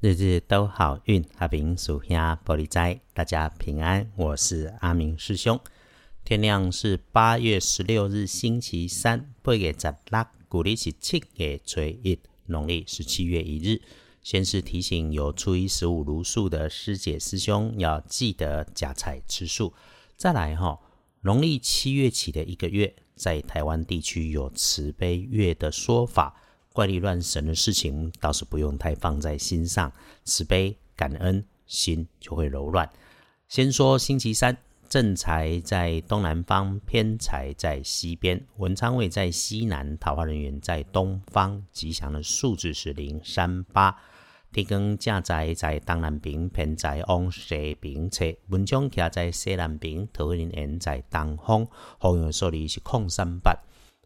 日日都好运，阿明属下玻璃斋，大家平安。我是阿明师兄。天亮是八月十六日星期三，八月十六，古历是七月初一，农历是七月一日。先是提醒有初一十五如素的师姐师兄要记得加菜吃素。再来哈，农历七月起的一个月，在台湾地区有慈悲月的说法。怪力乱神的事情倒是不用太放在心上，慈悲感恩心就会柔软。先说星期三，正财在东南方，偏财在西边，文昌位在西南，桃花人员在东方，吉祥的数字是零三八。天光正财在东南边，偏财往西边侧，文昌徛在西南边，桃花人缘在东方，好运数字是空三八。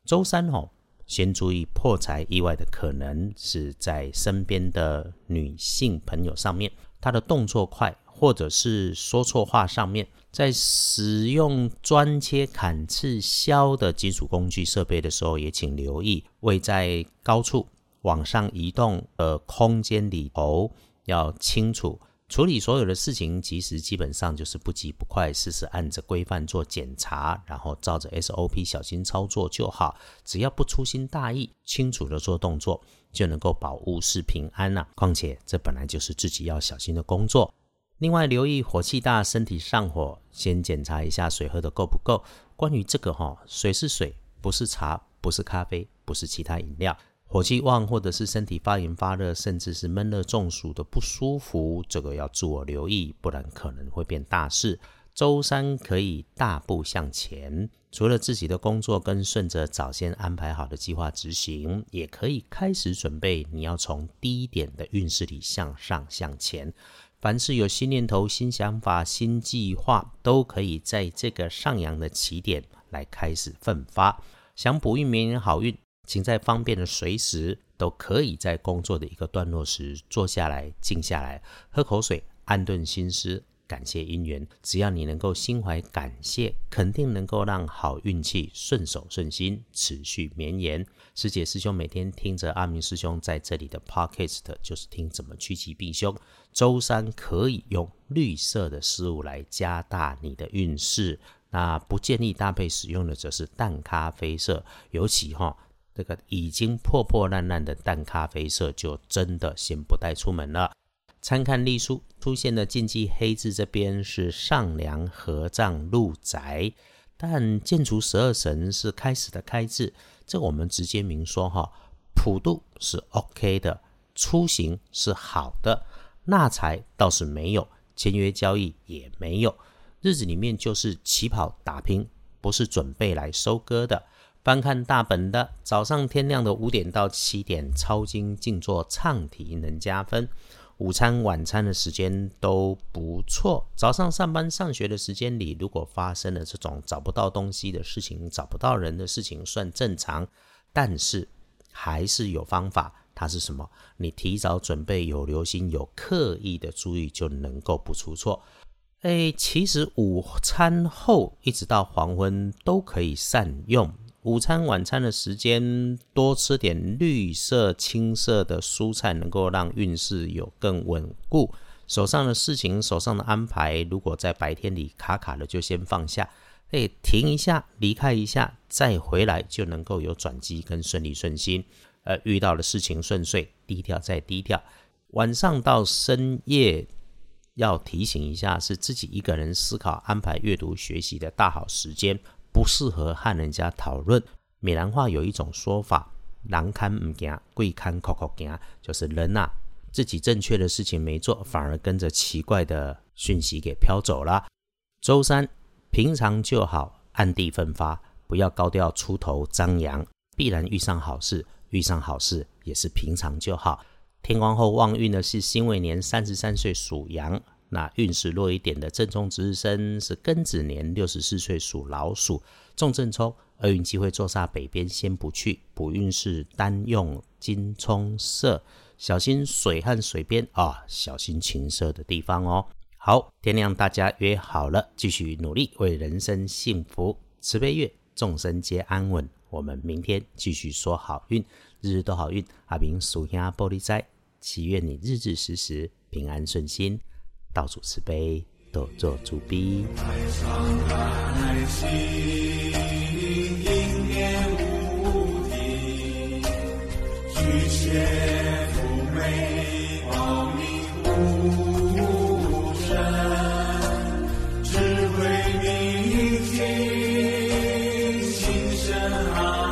周三吼。先注意破财意外的可能是在身边的女性朋友上面，她的动作快，或者是说错话上面，在使用钻切、砍、刺、削的金属工具设备的时候，也请留意位在高处往上移动的空间里头要清楚。处理所有的事情，其实基本上就是不急不快，事事按着规范做检查，然后照着 SOP 小心操作就好。只要不粗心大意，清楚的做动作，就能够保物事平安了。况且这本来就是自己要小心的工作。另外留意火气大，身体上火，先检查一下水喝的够不够。关于这个哈，水是水，不是茶，不是咖啡，不是其他饮料。火气旺，或者是身体发炎发热，甚至是闷热中暑的不舒服，这个要自我留意，不然可能会变大事。周三可以大步向前，除了自己的工作跟顺着早先安排好的计划执行，也可以开始准备你要从低点的运势里向上向前。凡是有新念头、新想法、新计划，都可以在这个上扬的起点来开始奋发。想补运、明年好运。请在方便的随时都可以在工作的一个段落时坐下来，静下来，喝口水，安顿心思，感谢姻缘。只要你能够心怀感谢，肯定能够让好运气顺手顺心，持续绵延。师姐师兄每天听着阿明师兄在这里的 podcast，就是听怎么趋吉避凶。周三可以用绿色的事物来加大你的运势，那不建议搭配使用的则是淡咖啡色，尤其哈。这个已经破破烂烂的淡咖啡色，就真的先不带出门了。参看隶书出现的禁忌黑字，这边是上梁合葬入宅，但建除十二神是开始的开字，这我们直接明说哈。普渡是 OK 的，出行是好的，纳财倒是没有，签约交易也没有。日子里面就是起跑打拼，不是准备来收割的。翻看大本的，早上天亮的五点到七点，抄经静坐唱题能加分。午餐晚餐的时间都不错。早上上班上学的时间里，如果发生了这种找不到东西的事情、找不到人的事情，算正常。但是还是有方法，它是什么？你提早准备，有留心，有刻意的注意，就能够不出错。哎，其实午餐后一直到黄昏都可以善用。午餐、晚餐的时间多吃点绿色、青色的蔬菜，能够让运势有更稳固。手上的事情、手上的安排，如果在白天里卡卡的，就先放下，哎，停一下，离开一下，再回来，就能够有转机跟顺利顺心。呃，遇到的事情顺遂，低调再低调。晚上到深夜，要提醒一下，是自己一个人思考、安排阅读、学习的大好时间。不适合和人家讨论。闽南话有一种说法：“难堪唔惊，贵堪口口惊。”就是人呐，自己正确的事情没做，反而跟着奇怪的讯息给飘走了。周三，平常就好，暗地奋发，不要高调出头张扬，必然遇上好事。遇上好事也是平常就好。天光后旺运的是辛未年三十三岁属羊。那运势弱一点的正冲值日生是庚子年六十四岁属老鼠，重正冲，厄运机会坐煞北边，先不去。补运势单用金冲色，小心水和水边啊，小心情色的地方哦。好，天亮大家约好了，继续努力为人生幸福慈悲月，众生皆安稳。我们明天继续说好运，日日都好运。阿明属下玻璃斋，祈愿你日日时时平安顺心，道处慈悲，都做诸比。海心，应念无停。智慧明，心安。